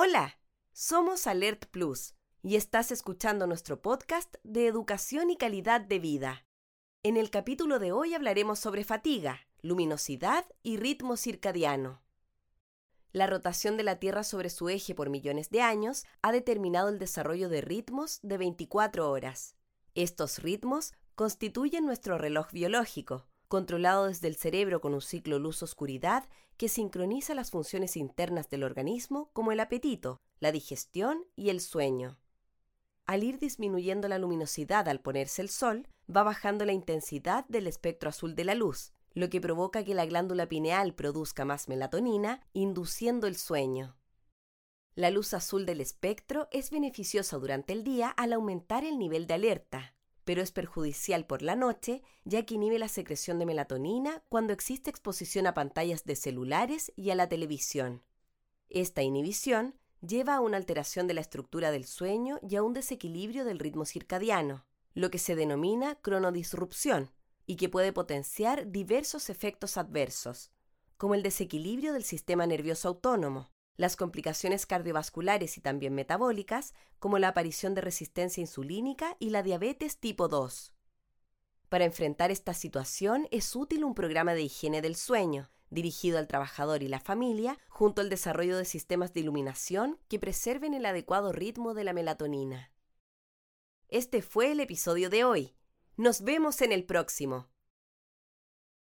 Hola, somos Alert Plus y estás escuchando nuestro podcast de educación y calidad de vida. En el capítulo de hoy hablaremos sobre fatiga, luminosidad y ritmo circadiano. La rotación de la Tierra sobre su eje por millones de años ha determinado el desarrollo de ritmos de 24 horas. Estos ritmos constituyen nuestro reloj biológico, controlado desde el cerebro con un ciclo luz-oscuridad que sincroniza las funciones internas del organismo como el apetito, la digestión y el sueño. Al ir disminuyendo la luminosidad al ponerse el sol, va bajando la intensidad del espectro azul de la luz, lo que provoca que la glándula pineal produzca más melatonina, induciendo el sueño. La luz azul del espectro es beneficiosa durante el día al aumentar el nivel de alerta, pero es perjudicial por la noche ya que inhibe la secreción de melatonina cuando existe exposición a pantallas de celulares y a la televisión. Esta inhibición lleva a una alteración de la estructura del sueño y a un desequilibrio del ritmo circadiano, lo que se denomina cronodisrupción y que puede potenciar diversos efectos adversos, como el desequilibrio del sistema nervioso autónomo, las complicaciones cardiovasculares y también metabólicas, como la aparición de resistencia insulínica y la diabetes tipo 2. Para enfrentar esta situación es útil un programa de higiene del sueño, dirigido al trabajador y la familia, junto al desarrollo de sistemas de iluminación que preserven el adecuado ritmo de la melatonina. Este fue el episodio de hoy. Nos vemos en el próximo.